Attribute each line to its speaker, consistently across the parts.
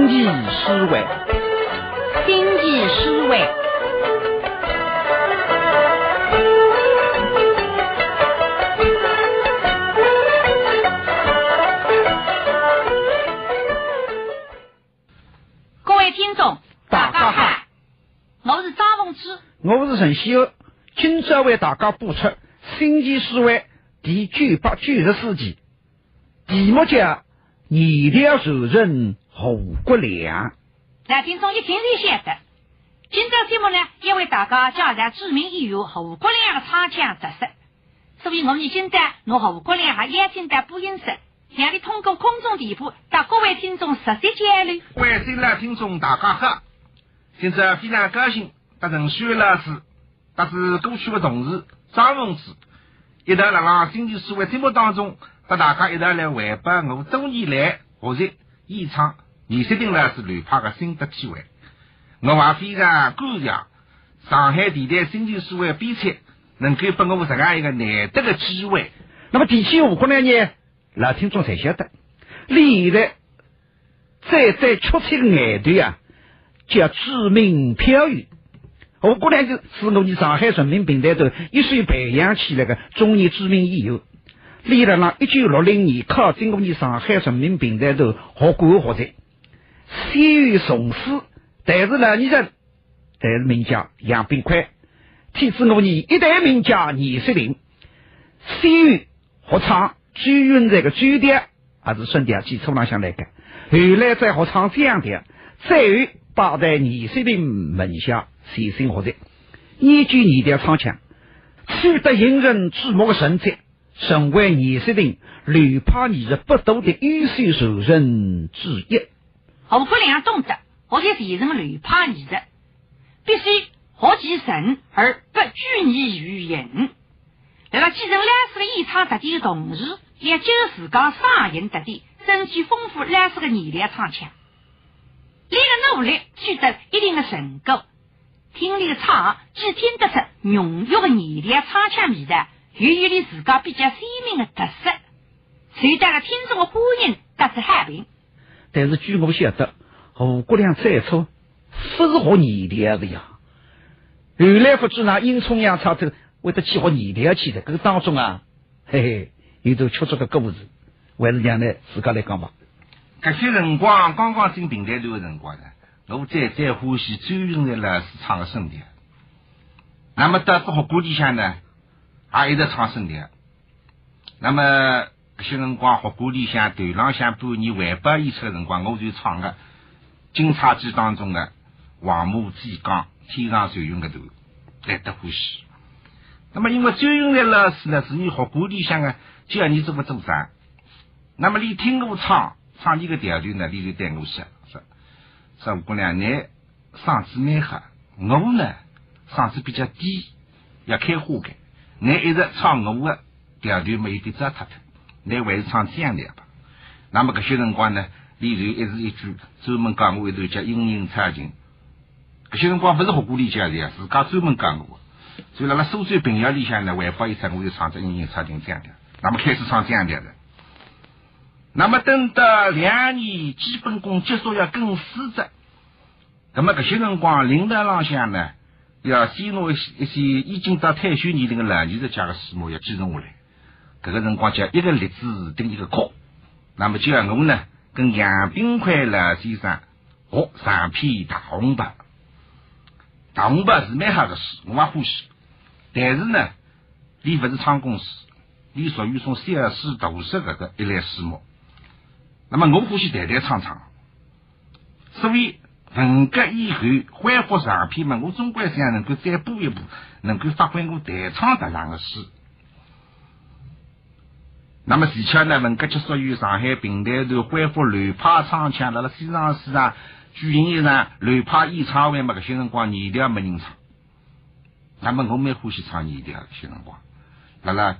Speaker 1: 星际思维，
Speaker 2: 星际思维，各位听众，大家好，我是张凤芝。
Speaker 1: 我是陈希欧，今朝为大家播出《星际思维》第九百九十四集，题目叫“燃料仇人胡国良
Speaker 2: 那听众一听就晓得，今朝节目呢，要为大家介绍著名演员胡国良的唱腔特色。所以我们现在拿胡国良还邀请到播音室，让你通过空中电波到各位听众实时交流。
Speaker 3: 各位新来听众大家好，现在非常高兴，得陈轩老师，得是过去的同事张凤芝，一道来让星期四的节目当中，和大家一道来汇报我多年来学习演唱倪雪丁老师乱拍的心得机会。我还非常感谢上海电台星期四的编辑，能够给我这样一个难得的机会。”。
Speaker 1: 那么提起胡国良呢，老听众才晓得，历来再再出彩的乐队啊，叫知名漂移。胡国良就是我们上海人民平台头一手培养起来的中年知名演员。历来呢一九六零年靠经过你上海人民平台头学管学才，先于从师，但是呢，你人但是名家杨炳坤，天子我你一代名家倪雪林，先于学唱周韵这个周调，还是顺调基础上向来个，后来再学唱江调，再于八代倪雪林门下随心学才，研究二调唱腔，取得引人注目的成绩。成为倪雪林流派艺术不多的优秀受人之一。
Speaker 2: 胡国良懂得学习传承流派艺术，必须学其神而不拘泥于人。在了继承老师的演唱特点的同时，也就自家嗓音特点，争取丰富老师的艺量唱腔。你的努力取得一定的成果，听力唱既听得出浓郁的艺量唱腔味道。又有了自家比较鲜明的特色，受到了听众的欢迎，得知好评。
Speaker 1: 但是据我晓得，胡国良最初不是学艺调的呀。后来不知哪阴冲阳唱头为了去学艺调去的，这个当中啊，嘿嘿，有着曲折的故事。还是让呢自家来讲吧。
Speaker 3: 这些辰光刚刚进平台头的辰光呢，我最最欢喜周云的老师唱的声调。那么到这学歌里向呢？也一直唱声调，那么些辰光学歌里向头浪向半年汇报演出的辰光，我就唱个《金叉记》当中的黄母鸡讲天上传云个段，来得欢喜。那么因为周云来老师呢，是你学歌里向的教你怎么做啥，那么你听我唱唱你个调调呢，你就对我说说说姑娘，你嗓子蛮好，我呢嗓子比较低，要开花开。你一直唱我的调调没有点糟蹋脱，那还是唱这样的吧。那么这些辰光呢，李瑞一字一句专门讲过一段叫阴阴差劲。这些辰光不是学过里讲的呀，自家专门讲过。所以辣辣苏州平遥里向呢，外报一唱我就唱这阴阴差情这样的。那么开始唱这样的了。那么等到两年基本功结束要更死着，那么这些辰光领导浪向呢？要先拿一些一些已经到退休年龄的老艺术家的书目要继承下来。这个辰光叫一个例子顶一个课。那么就要我呢跟杨炳坤老先生学上篇大红白。大红白是蛮好的诗，我也欢喜。但是呢，你不是唱功诗，你属于从小诗读诗这个一类诗目。那么我欢喜代代唱唱，所以。文革以后恢复上篇嘛，我总归想能够再补一补，能够发挥我代唱特长的诗。那么，而且呢，文革结束于上海平台头恢复乱派唱腔，辣辣西上市场举行一场乱派演唱会嘛，搿些辰光年调没人唱。那么，我蛮欢喜唱年调，搿些辰光，辣辣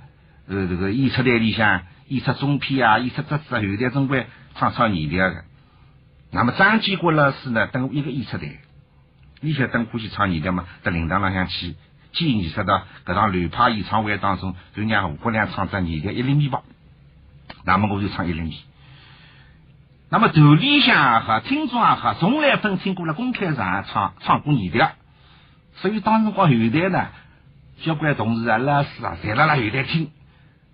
Speaker 3: 呃这个演出台里向演出中篇啊，演出这次后台总归唱唱年调的。那么张建国老师呢？等一个演出台，你晓得欢喜唱年调嘛？到灵堂浪向去建议说到搿场乱派演唱会当中，就让吴国良唱只年调一厘米吧。那么我就唱一零米。那么团里向和听众也好，从来分听过了公开场唱唱过二调，所以当时光后台呢，交关同事啊、老师啊，侪辣辣后台听。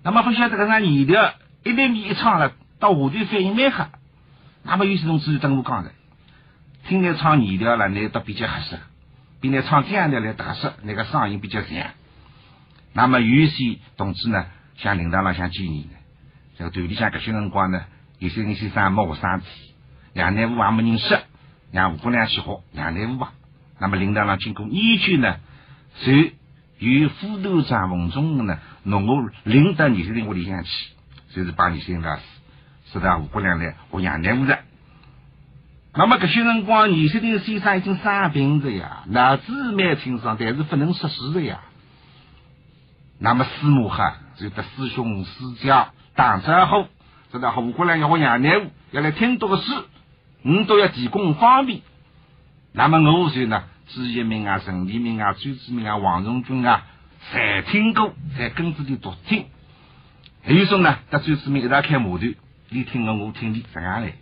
Speaker 3: 那么不晓得搿场二调一来面一唱了，到下头反应蛮好。那么有些同志登录讲的，听来唱二调了，那倒比较合适，比那唱这样调来特色，那个嗓音比较强。那么有些同志呢，向领导浪向建议，这个团里向搿些辰光呢。有些人先生没学生子，杨乃武也没认识，让吴姑娘去学杨乃武啊。那么领导上经过研究呢，就由副团长冯忠呢，弄我领到二十人屋里向去，就是帮二十人老师，说到吴姑娘来学杨乃武的。那么搿些辰光，二十人先生已经生病着呀，脑子蛮清爽，但是不能识字的呀。那么师母哈，就得师兄师姐打招呼。说到胡姑娘要我杨乃武要来听读个书，你都要提供方便。那么我说呢，朱一鸣啊、陈立明啊、周志明啊、王荣军啊，侪听过，侪跟子里读听。还有说呢，得周志明一道开码头，你听我，我听你，这样来。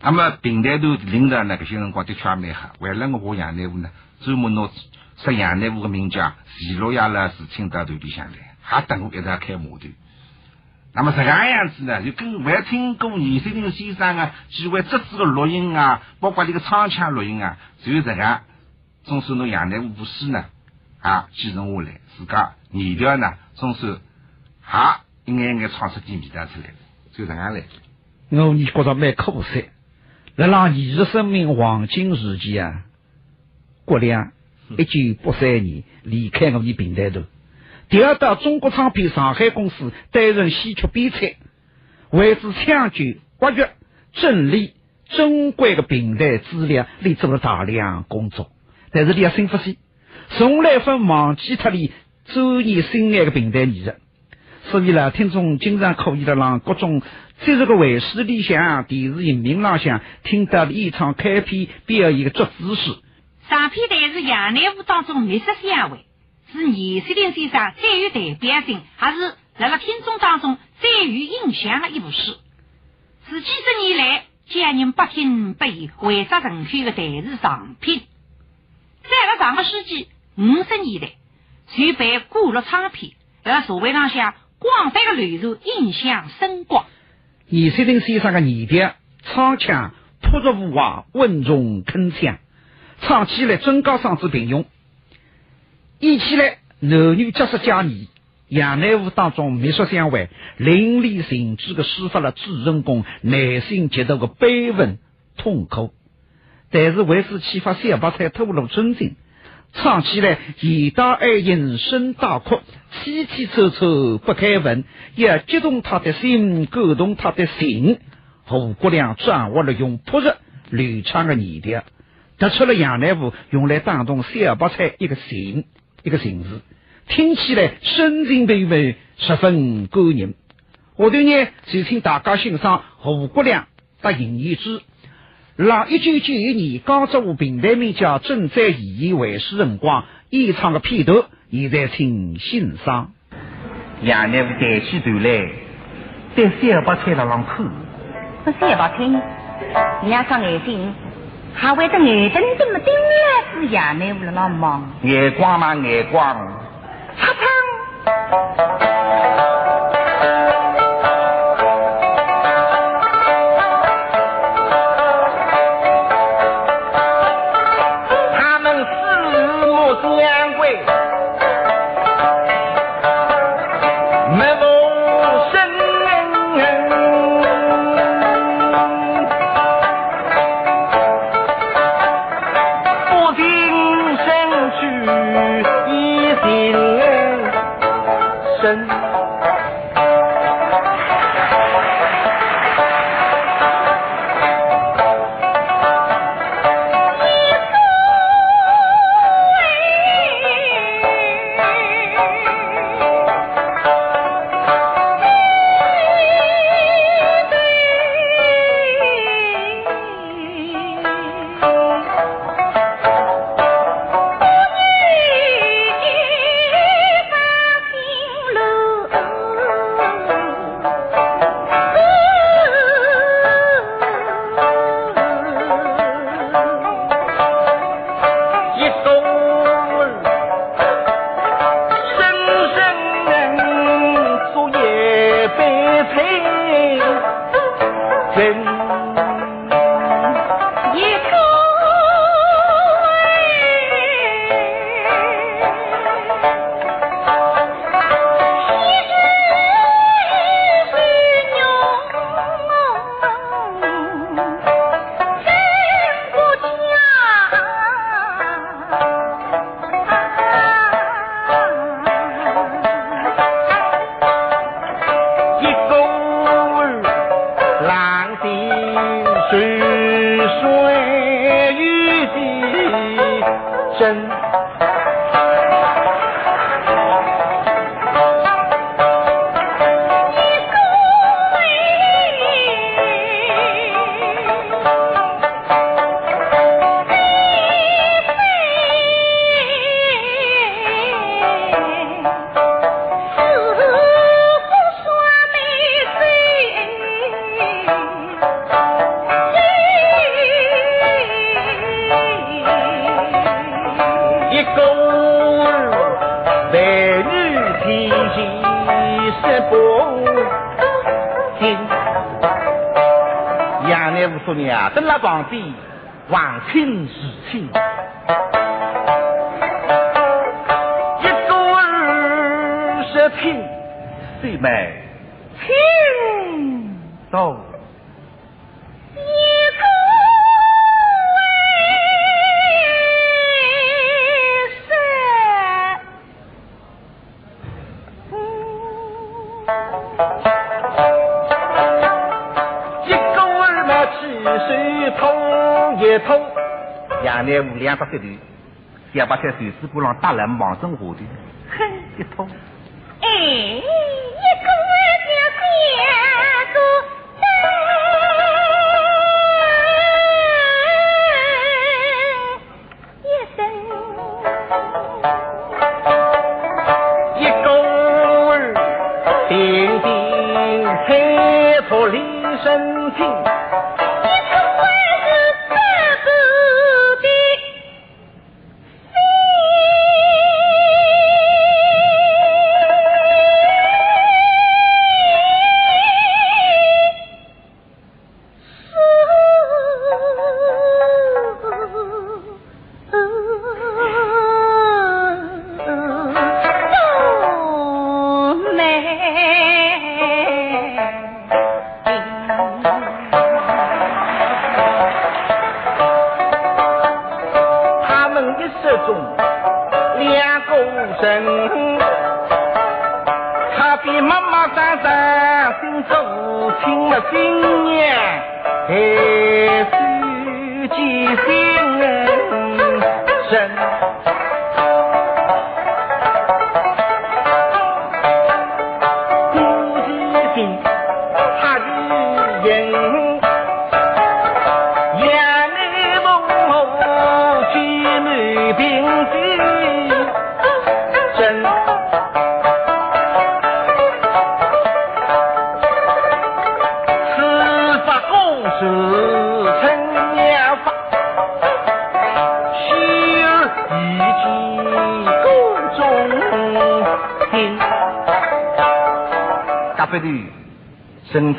Speaker 3: 那么平台头领导呢，搿些辰光的确蛮好。为了我学杨乃武呢，专门拿说杨乃武个名叫徐洛亚老师请到团里向来，还等我一道开码头。那么这个样子呢，就跟还听过倪三林先生啊，几位侄子的录音啊，包括这个唱腔录音啊，只有这个，总算侬杨乃武师呢啊继承下来，自家二调呢，总算啊一眼眼唱出点味道出来，就这样来。
Speaker 1: 我你觉着蛮可惜，在让艺术生命黄金时期啊，郭亮一九八三年离开我们平台头。第二到中国唱片上海公司担任戏曲编采，为之抢救、挖掘、整理珍贵的平台资料，里做了大量工作。但是你要新发现，从来不忘记他的专业深爱的平台艺术。所以呢，听众经常可以的让各种在这个卫视里向、电视荧屏浪向听到的演唱开篇表演的作姿势。
Speaker 2: 上片台是杨乃武当中密室相位。是严世林先生最有代表性，还是在了听众当中最有印象的一部戏？是几十年来家人不听不依、为杀成片的台视长片。在了上个世纪五十年代，就被古录唱片在社会上向广泛的流传，影响深广。
Speaker 1: 严世林先生的语调、唱腔朴实无华、稳重铿锵，唱起来真高嗓子平庸。演起来，男女角色加二，杨乃武当中秘书相会，淋漓尽致的抒发了主人公内心极度的悲愤痛苦。但是为是启发小白菜吐露真情，唱起来言大爱音，声大哭，凄凄楚楚不开文，要激动他的心，感动他的心。胡国良掌握了用朴实流畅的语调，得出了杨乃武用来打动小白菜一个心。一个形式，听起来深情并美，十分感人。下头呢，就请大家欣赏胡国良和尹义之，让一九九一年江浙平台名叫《正在演艺会师辰光演唱的片段，现在请欣赏。
Speaker 4: 杨乃武抬起头来，对小白菜了浪看。
Speaker 5: 这小白菜，你要双眼睛。还会着眼瞪瞪么盯来是呀？你为了那忙，
Speaker 4: 眼光嘛眼光，
Speaker 5: 擦擦。真。皇帝万庆时庆。
Speaker 3: 这里，想把这水师布浪大人忙生活的，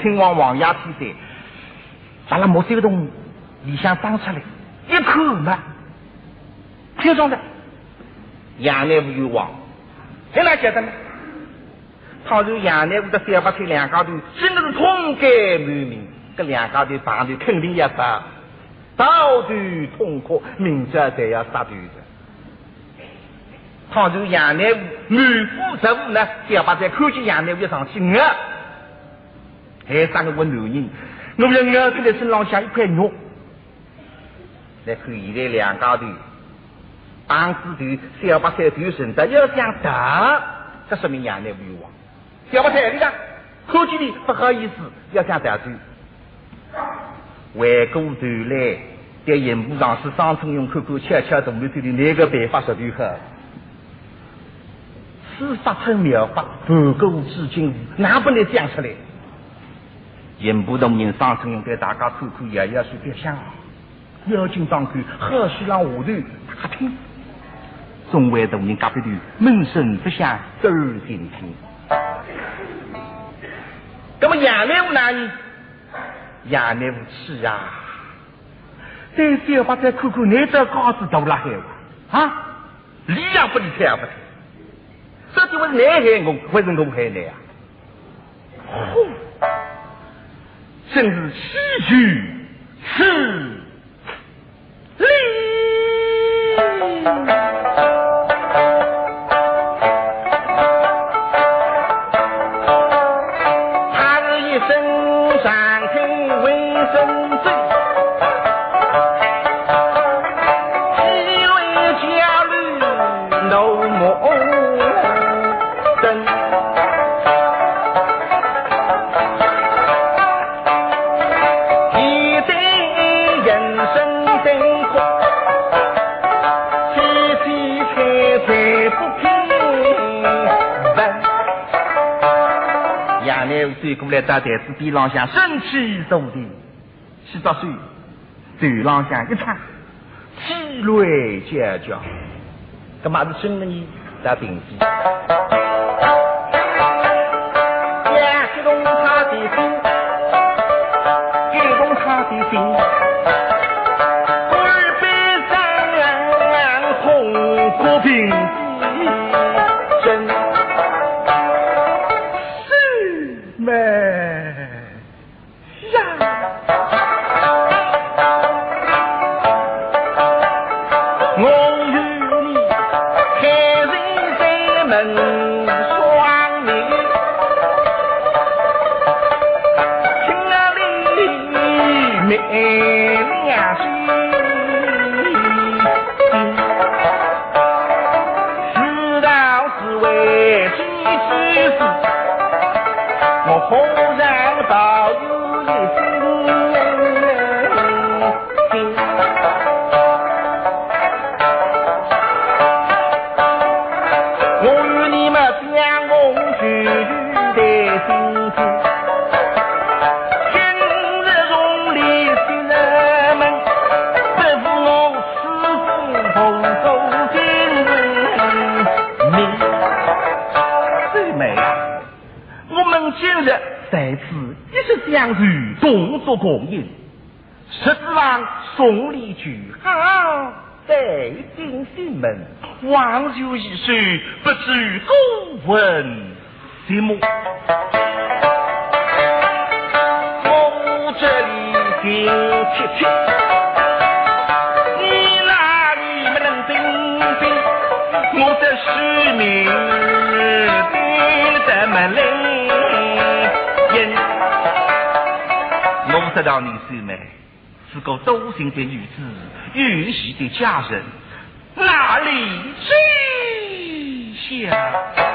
Speaker 3: 亲王王爷天山，咱拉莫这个洞里向长出来一口嘛，听说的杨乃武有王，在哪晓得呢？倘若杨乃武的三八岁两家头真的是痛改满名，这两家头房头肯定要杀，刀断痛哭，明着才要杀断的。倘若杨乃武满腹责务呢，三八在看见杨乃武上去我。还生个我男人，我要咬出来身上像一块肉。来看现在两家头，帮子头小白菜头顺的要想得，这说明杨乃武有王。小白菜你看，口气里不好意思，要想得罪。回过头来，在银幕上是张春勇看看悄悄动了手里哪个办法说最好？此法称妙法，不过至今哪不能讲出来？银部同仁上春用给大家看看，爷爷是别想，妖精当官，何须让下头打听。众位大人隔壁头闷声不响，都听听。那么杨来武哪里？
Speaker 4: 杨内务去呀！再小把再看看，你这高子大了海哇啊！理也不理，睬也不睬，到底我是你害我，还是我害你啊？呼，正是喜剧是理。转过来到台子边朗向，身起坐地，洗澡水，头浪向一擦，气锐叫叫，干嘛是真的你在平地？相遇，动作共应，十四郎送礼句好，带进心门，望就一水，不知古文心目。我这里听切切，你那里没能冰冰，我的使命知道你是美是个多心的女子，允许的家人，哪里追想？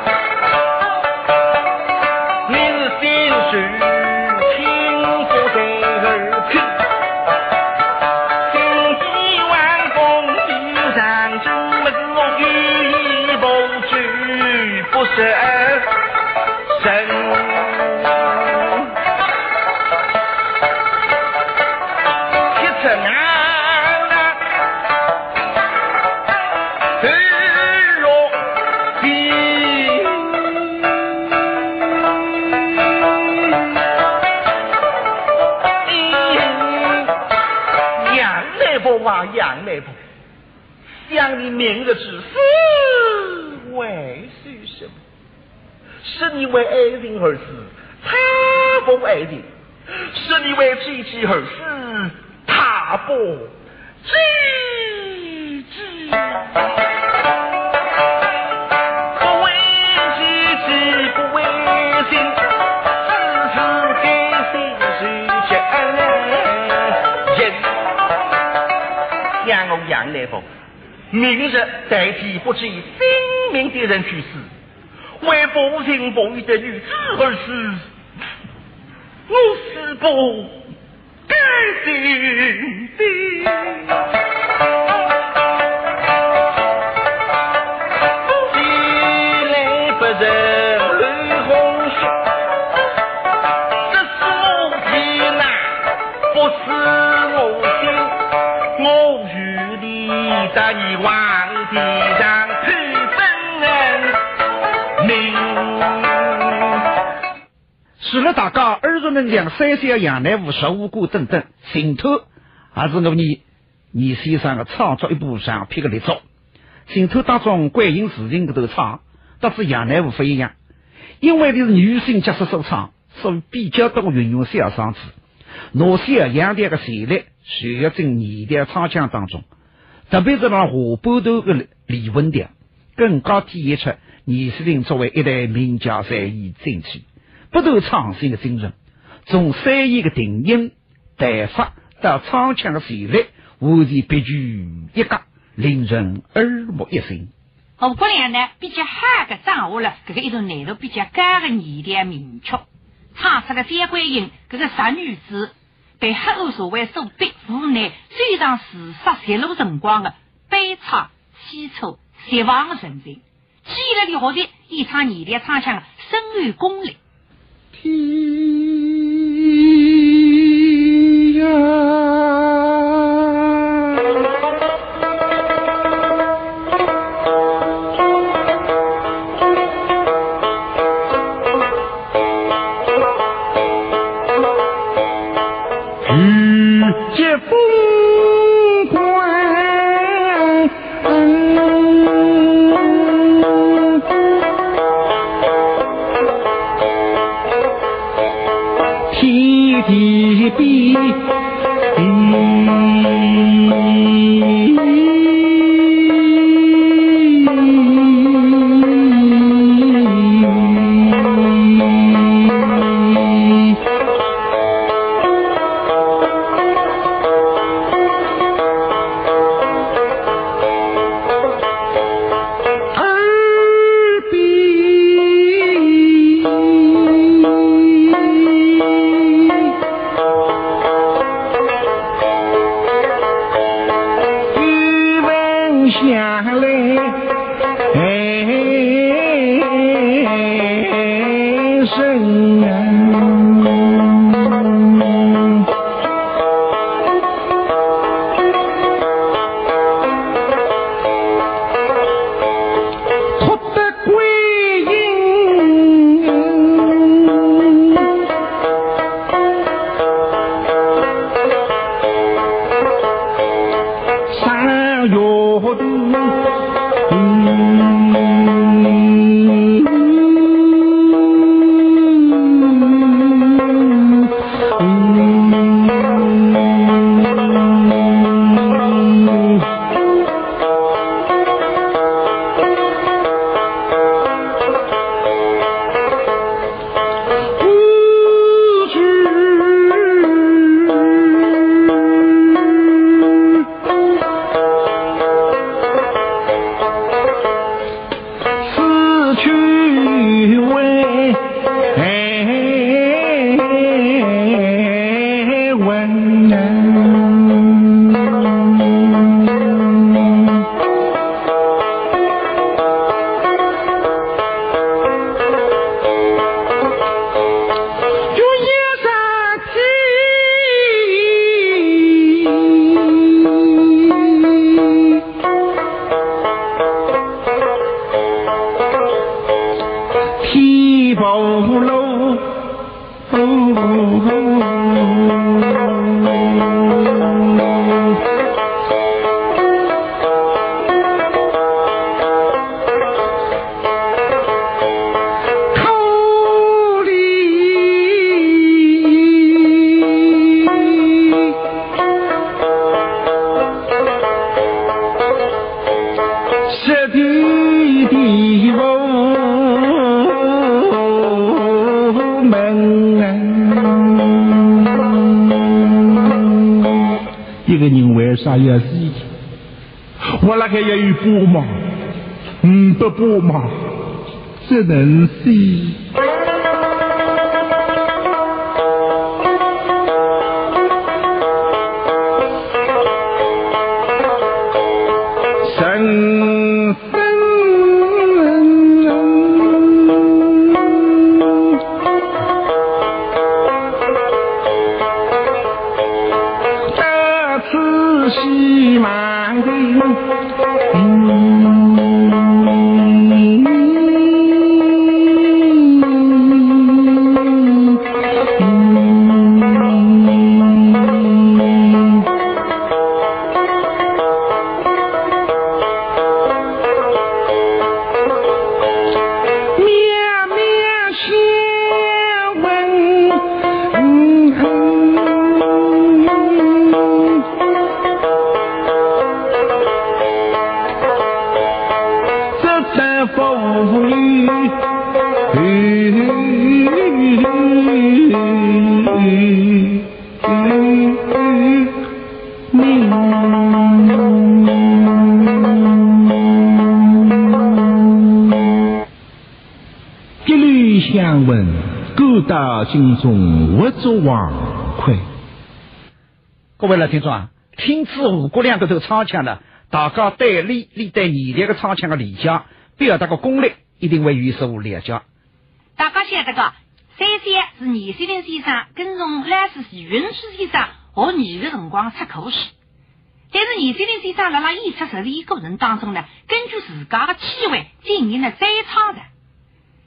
Speaker 4: 想你明日之死，为许什么？是你为爱情而死，他不爱人；是你为妻妻而死，他不知知。杨来凤，明日代替不计性命的人去死，为不情不义的女子而死，我是不甘心的。不是得你皇帝上配本恩明，
Speaker 1: 除了大家耳熟能详三小杨乃武、十五股等等，行头还是我你你先生的创作一部上篇的力作。行头当中关于事情的头唱，倒是杨乃武不一样，因为你是女性角色所唱，所以比较多运用小嗓子。那些杨调的旋律需要进你的唱腔当中，特别是那下半头的李文调，更加体现出倪世林作为一代名家三艺争取不断创新的精神。从三艺的定音、弹法到唱腔的旋律，完全别具一格，令人耳目一新。
Speaker 2: 胡姑娘呢，比较好的掌握了这个一种难度比较高的二调名曲。唱出了三观音这个三女子被黑恶社会所逼无奈，追上自杀泄露辰光的悲惨、凄楚、绝望的神情。激烈的学习，一场二调唱腔深有功力。
Speaker 1: 天呀！
Speaker 4: đi tình 不嘛，嗯，不不嘛，只能是。
Speaker 3: 得京中勿作王魁。
Speaker 1: 各位老听众啊，听至五国两个头唱腔呢，大家对李李对二列个唱腔的理解，表达个功力，一定会有所了解。
Speaker 2: 大家晓得个，三三是倪先林先生跟从蓝氏是云书先生学艺的辰光出口时，但是倪先林先生辣辣演出实践过程当中呢，根据自家的体会进行了再唱的。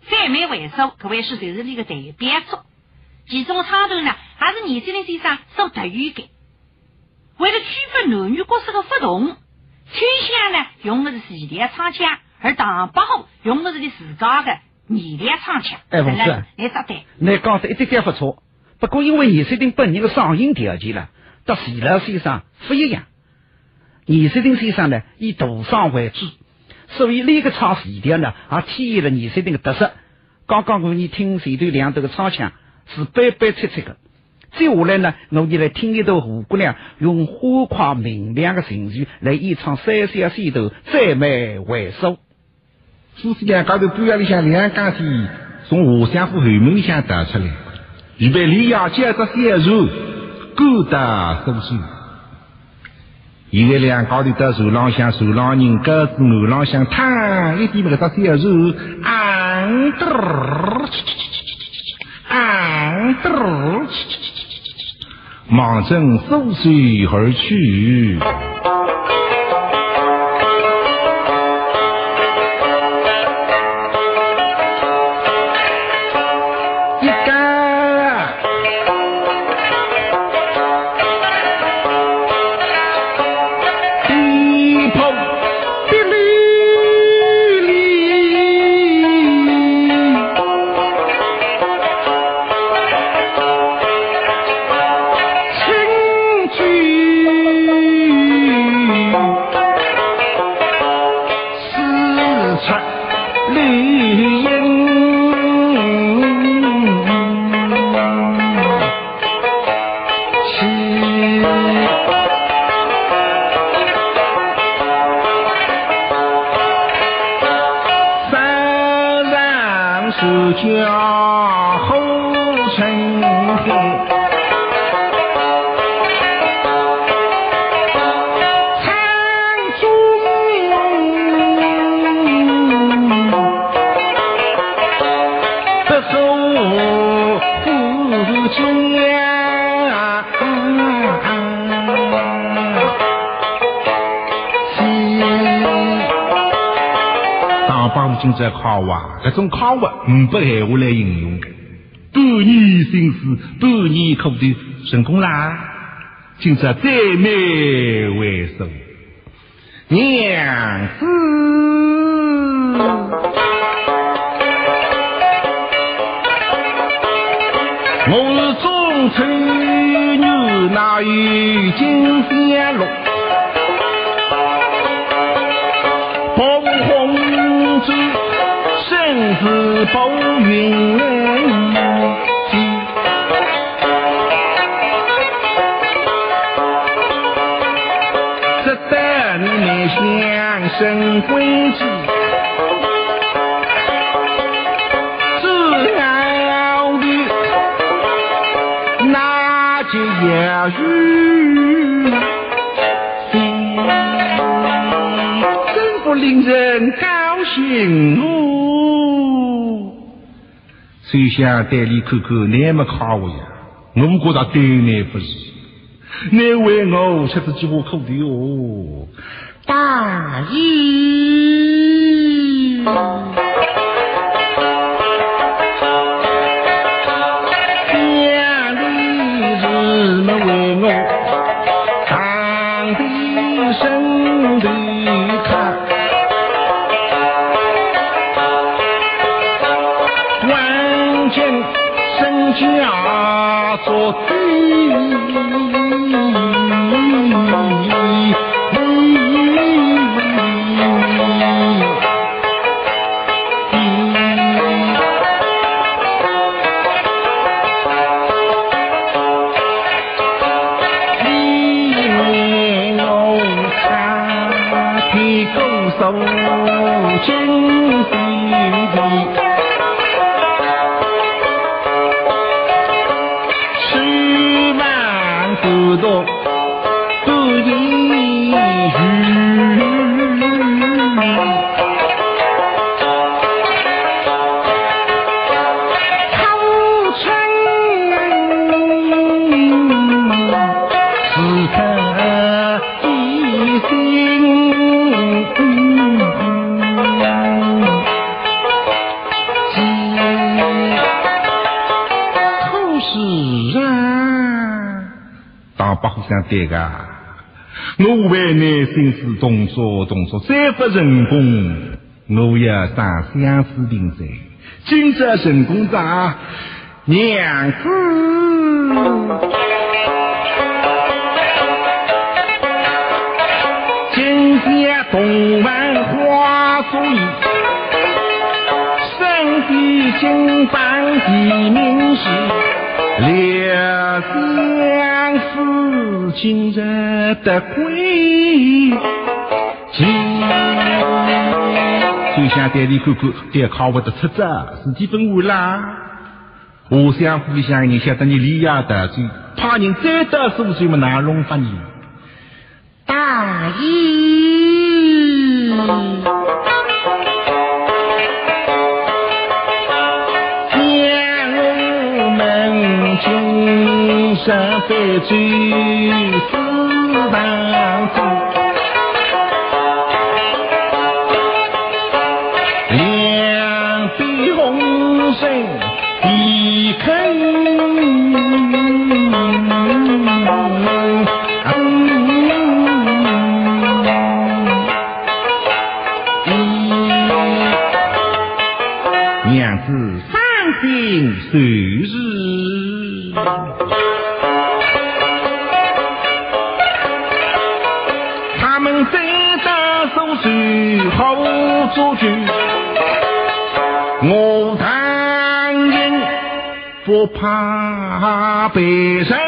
Speaker 2: 三妹为首，可谓是就是那个代表作。其中唱头呢，还是倪先林先生所特有的。为了区分男女角色的不同，崔香呢用的是西凉唱腔，而唐伯虎用的是的自家的二凉唱腔。
Speaker 1: 哎，不是，
Speaker 2: 你答对。
Speaker 1: 你讲的一点点不错，不过因为倪世丁本人的嗓音条件了，和徐老先生不一样。倪世丁先生呢以大嗓为主，所以那个唱西调呢，也体现了倪世丁的特色。刚刚我你听这段两头的唱腔是白白脆脆的。接下来呢，我就来听一段胡姑娘用欢快明亮的情绪来演唱《三小戏头》，再美为首。
Speaker 4: 夫妻俩高头半夜里向两钢丝从华相府后门里向带出来，预备李要接着小船，勾搭收手。现在两高头到船浪向，船浪人各自岸浪向躺一点那个小船，昂忙正收水而去。今朝考话，这种考话五百闲话来形容。的，半年心思，半年苦头，成功啦！今朝再美为首，娘子，我是中秋女，哪有金香是宝云记，值得你相生归期，最好的那就要与真不令人高兴。就想带你看看，你没夸我呀？我们觉得对你不是，你为我吃这几话苦的哦，大义。
Speaker 6: 你
Speaker 4: 歌颂真心意。十万古董。个，我为你心思动作动作，再不成功，我要上相思平台，今朝成功长娘子。今天东门花烛夜，身体金榜题名时，两相思今日得归。就想带你看看，带考不得出子，是几分完啦？我想互相人晓得你离家得罪，怕人再得所罪么难容发你。大义，得罪死当中。两杯红绳一肯。怕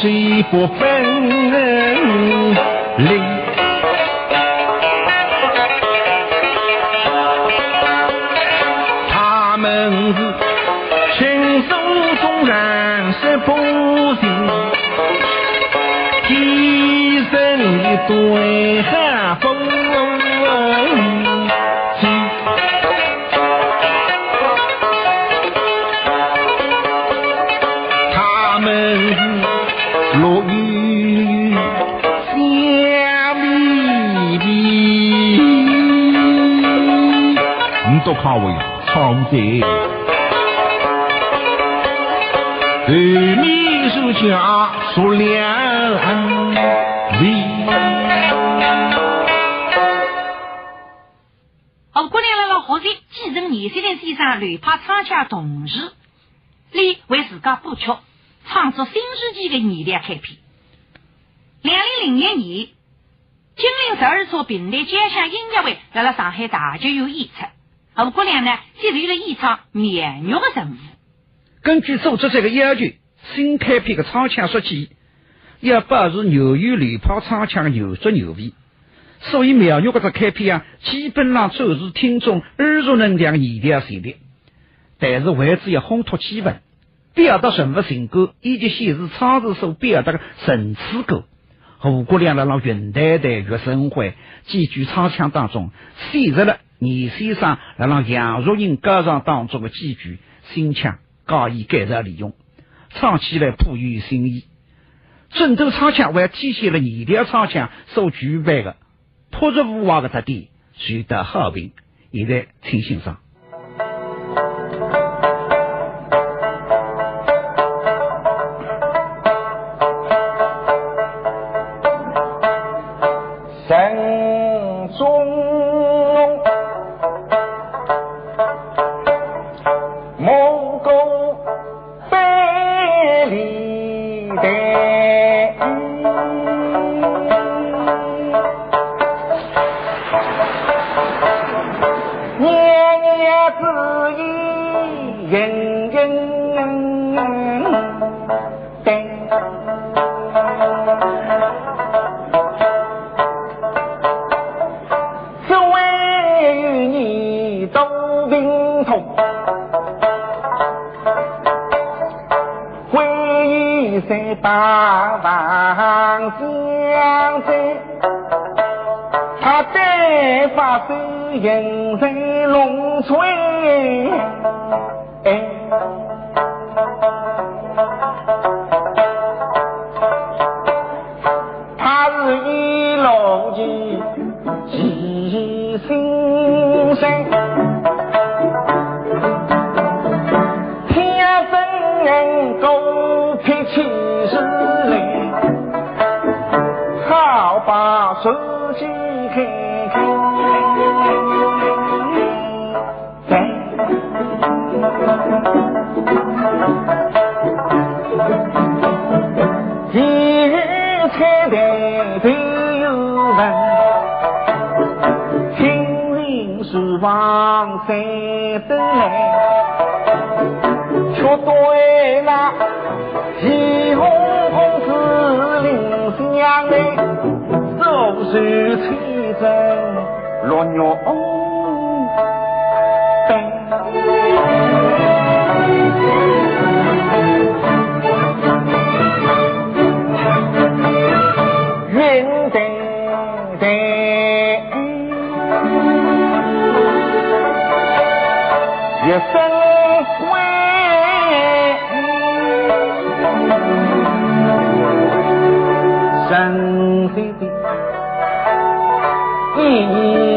Speaker 4: 是一波飞唱的。对秘书家说两离。
Speaker 2: 红姑娘辣辣学习继承年轻人先生乱拍唱腔同时，李为自家谱曲，创作新世纪的艺术开辟。两零零一年，金陵十二所平台交响音乐会辣辣上海大剧院演出，红姑娘呢接受了演唱绵玉的任务。
Speaker 1: 根据组织者的要求，新开篇的唱腔设计要保持牛语乱跑唱腔的牛足牛味，所以苗玉这只开篇啊，基本上就是听众耳熟能详的艺术旋律，但是为之要烘托气氛，表达人物情感以及显示唱词所表达的层次感。胡姑娘辣辣云淡淡、月生辉几句唱腔当中，选择了倪先生辣辣杨若英歌唱当中的几句新腔加以改造利用，唱起来颇有新意。整头唱腔还体现了二调唱腔所具备的朴实无华的特点，取得好评。现在请欣赏。
Speaker 4: 一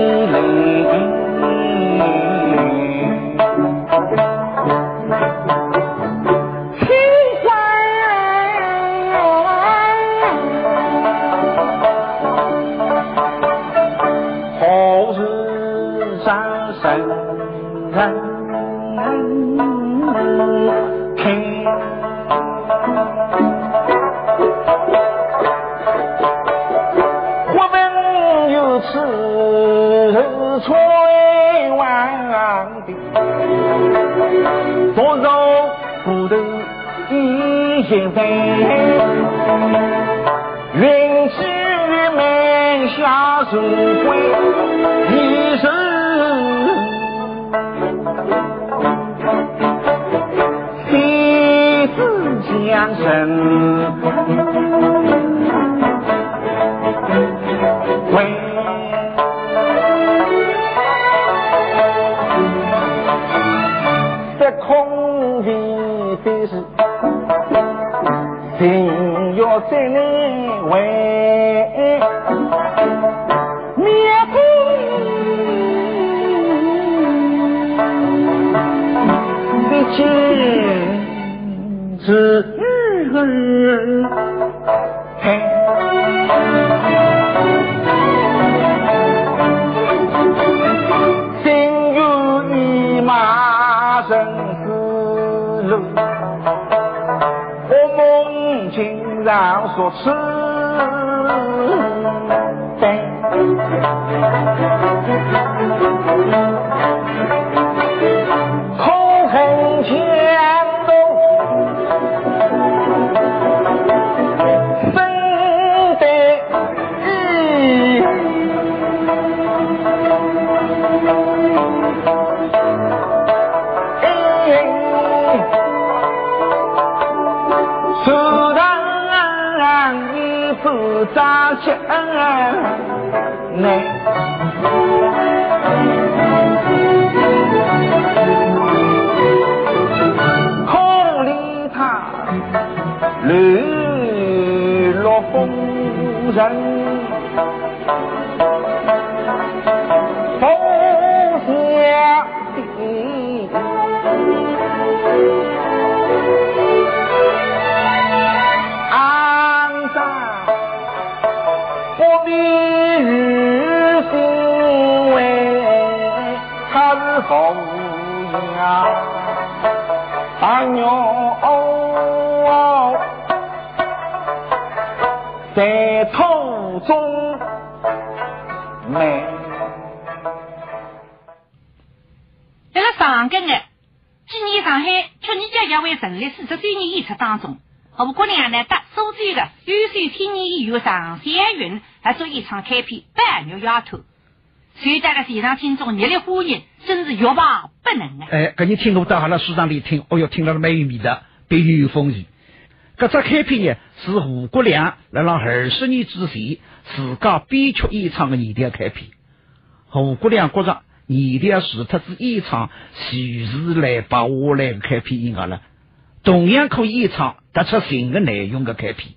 Speaker 2: 场开篇《白玉丫头》，随带的现场听众热烈欢迎，真是欲罢不能啊！
Speaker 4: 哎，搿你听我到阿拉书上里听，哦哟，听到了蛮有味道，别有风趣。搿只开篇呢，是吴国良来让二十年之前自家编曲演唱的年代开篇。吴国良觉着年代除特子演唱叙事来把我来开篇以外了，同样可以演唱突出新的内容的开篇，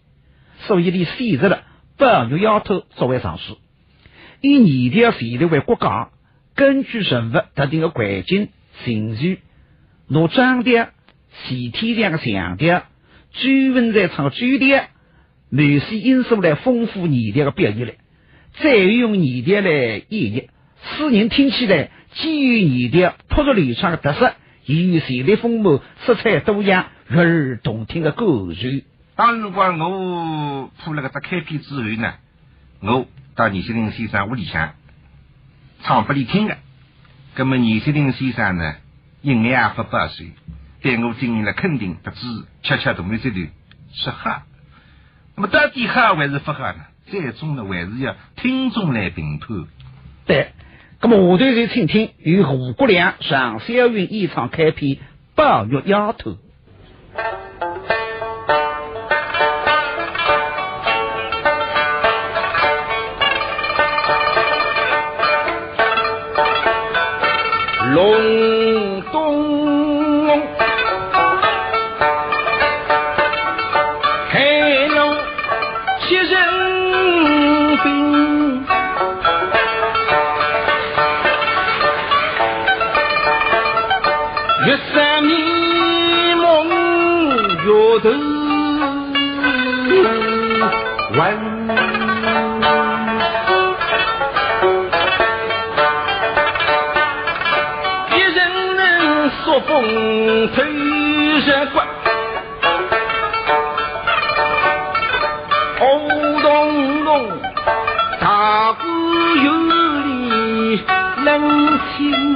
Speaker 4: 所以你选择了《白玉丫头》作为上书，以年代前头为国讲，根据人物特定的环境、情绪，拿张调、气体上的强调。追问在唱追调，某些因素来丰富年代的表现来，再用年代来演绎，使人听起来基于年代朴实流畅的特色，又有旋律丰富、色彩多样、悦耳动听的歌曲。
Speaker 3: 当如果我铺了个只开篇之后呢，我到倪先林先生屋里向唱给你听的，那么倪先林先生呢，一眼也不八岁。对我进行了肯定，不知恰恰同意这段是好。那么到底好还是不好呢？最终呢，还是要听众来评判。
Speaker 4: 对，那么下头就听听由胡国良、常小云演唱开篇《八月丫头》。
Speaker 2: 龙。情。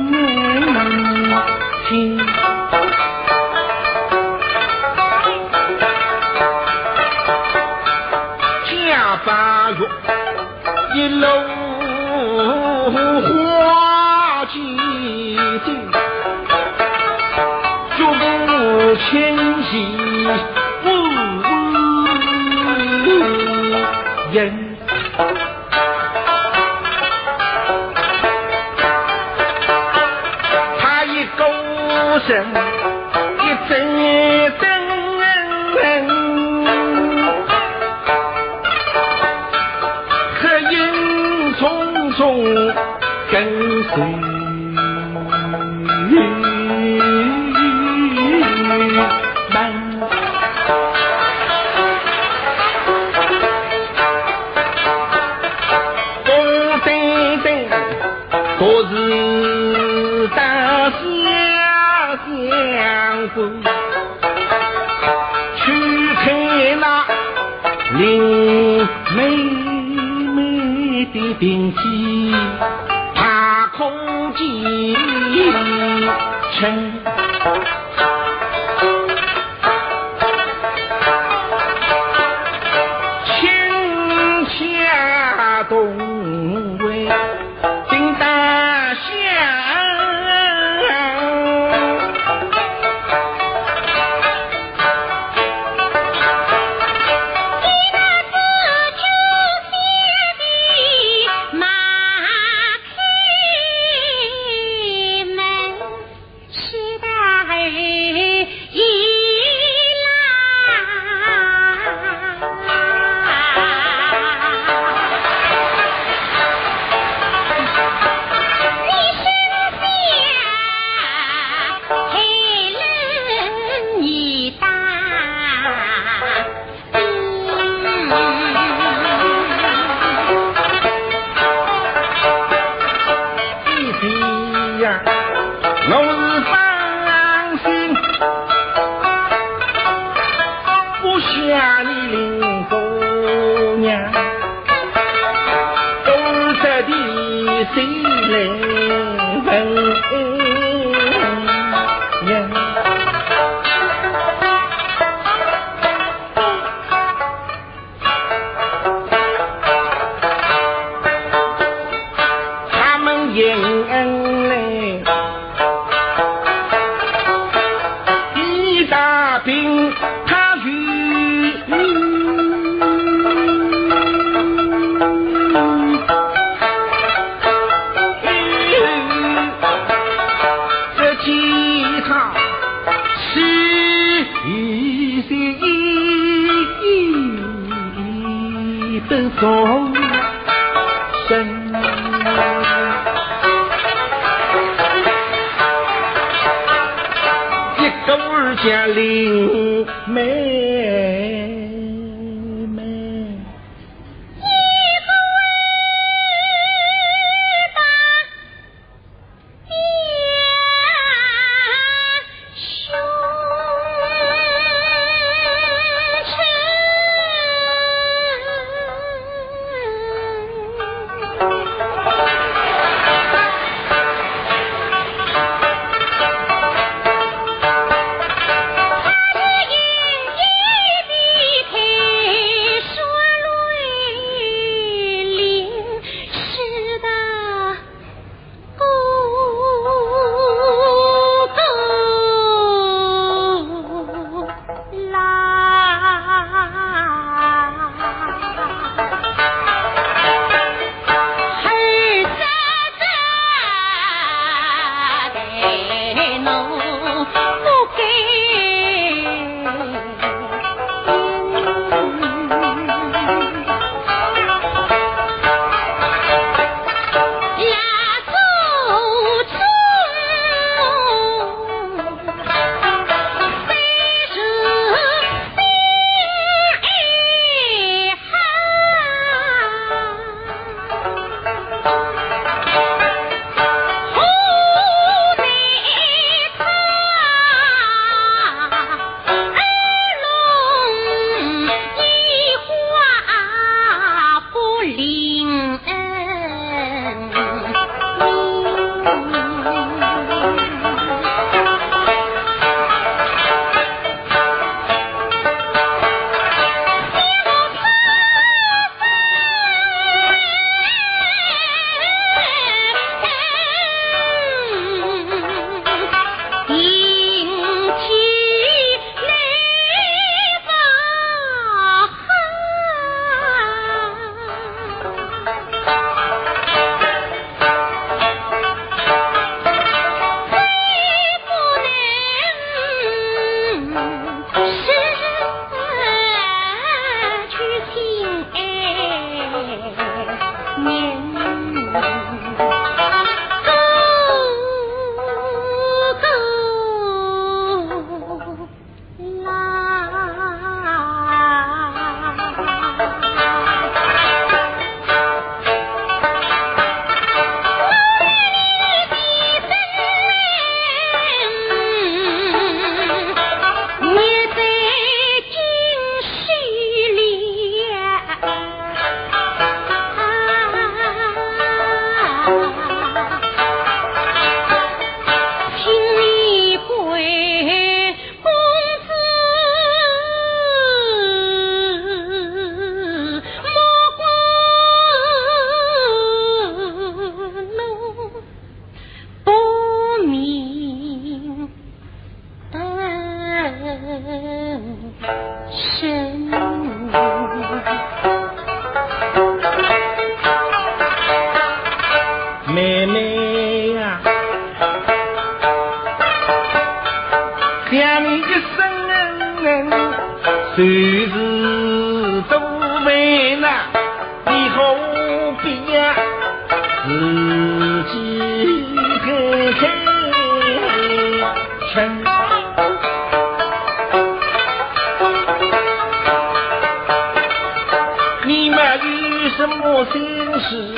Speaker 2: 你们有什么心事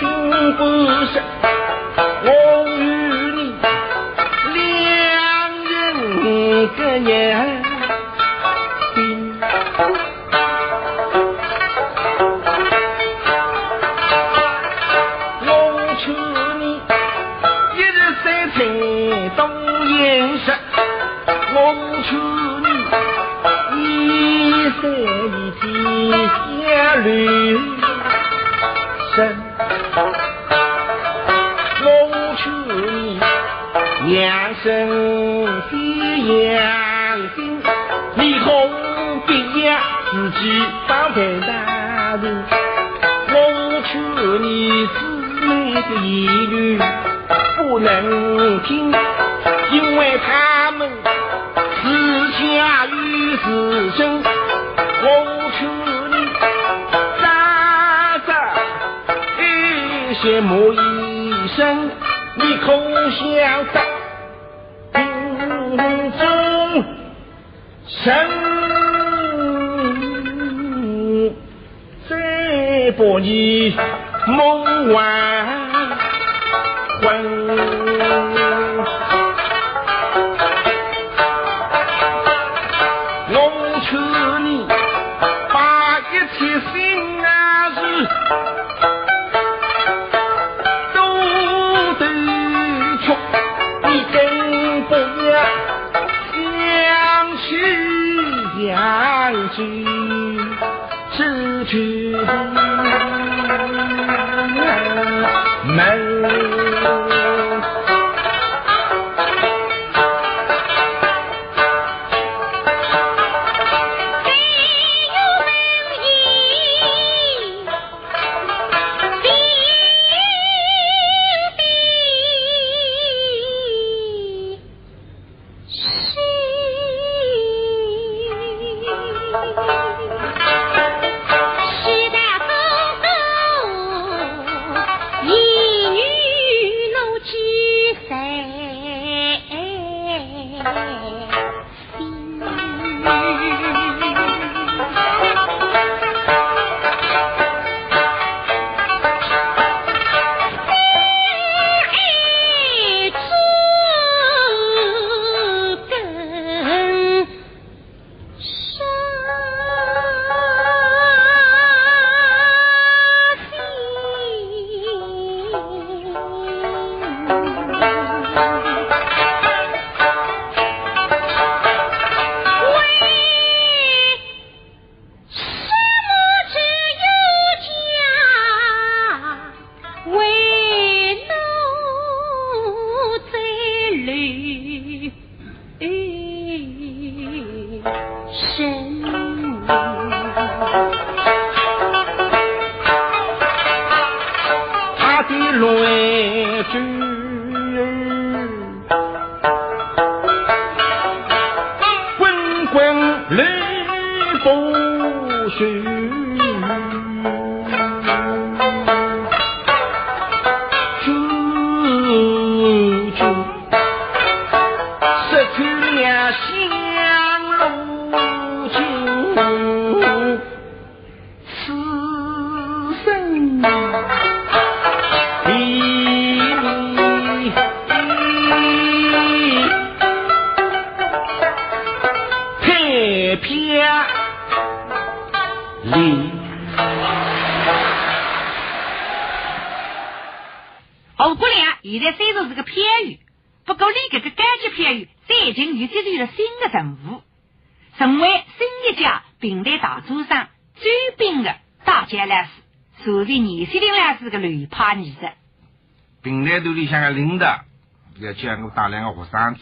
Speaker 2: 并不说我与你两人隔夜一律不能听因为他们私下与
Speaker 4: 私生我求你暂
Speaker 7: 时预先谋一
Speaker 4: 生。
Speaker 2: 门。了属于年轻的老师的流派艺术。
Speaker 3: 平台团里向个领导要教我大量的学生。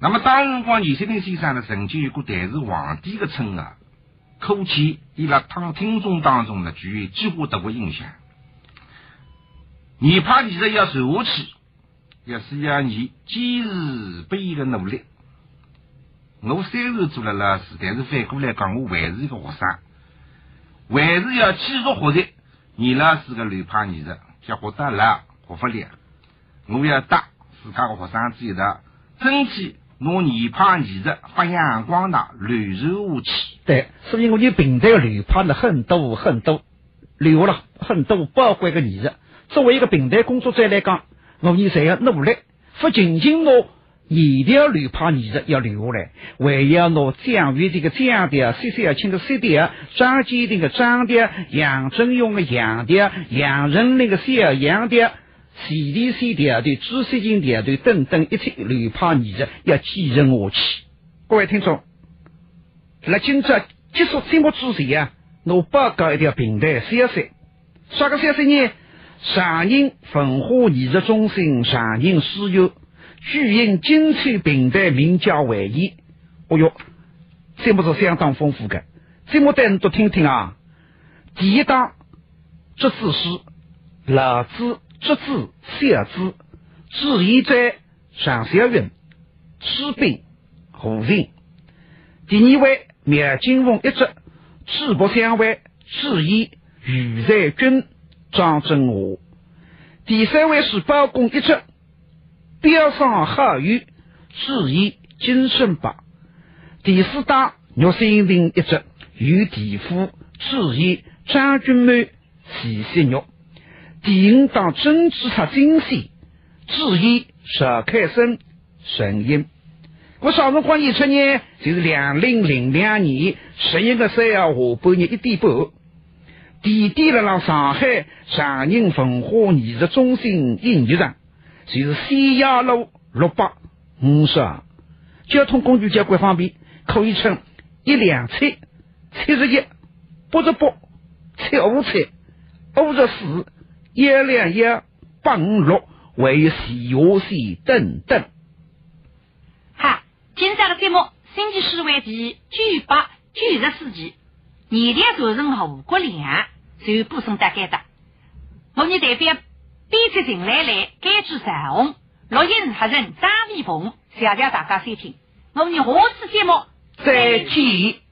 Speaker 3: 那么当辰光，叶锡林先生呢，曾经有过台是皇帝的称号，可见伊拉当听众当中呢，具有几乎得过影响。研派艺术要传下去，也是要你坚持不移的努力。我虽然做了老师，但是反过来讲，我还是一个学生，还是要继续学习你老师的流派艺术，叫学得来学不了。我要带自家的学生子一，争取拿严派艺术发扬光大，流传下去。
Speaker 1: 对，所以我就平台的流派呢很多很多，留下了很多宝贵的艺术。作为一个平台工作者来讲，我们侪要努力，不仅仅我一条流派艺术要留下来，还要拿蒋玉这个蒋调、薛小青的薛调、张坚定的张的、杨振勇的杨的、杨仁那个小杨调。CD 地 C 调队、朱锡金调队等等一切流派艺术要继承下去。各位听众，来今朝结束节目之前啊，我报告一条平台消息。啥个消息呢？上宁文化艺术中心上宁书院巨婴精彩平台名家会议。哦哟，节目是相当丰富的，节目单都听听啊。第一档这子诗，老子、这子、小子，志愿在上小云、赤兵、胡平。第二位苗金凤一竹，智博相位，志一、余在军、张振华。第三位是包公一职，表上好友，质疑金圣伯。第四打岳新亭一职，与地府，质疑张君满、徐锡玉。第五档政治出惊喜，质疑邵开生、陈英。我上辰光一出呢，就是两零零两年十一月三号下半日一点半。地点了让上海长宁文化艺术中心音乐场，就是西亚路六百五十二。交通工具交关方便，可以乘一辆车、七十一、八十八、七五七、五十四、一两一、八五六，还有西华线等等。
Speaker 2: 哈，今朝的节目，星期四为第九百九十四期。年代传承和吴国良，就补充大概的。我呢代表编辑秦来来、监制陈红、录音合人张立鹏，谢谢大家收听。我们下次节目
Speaker 1: 再见。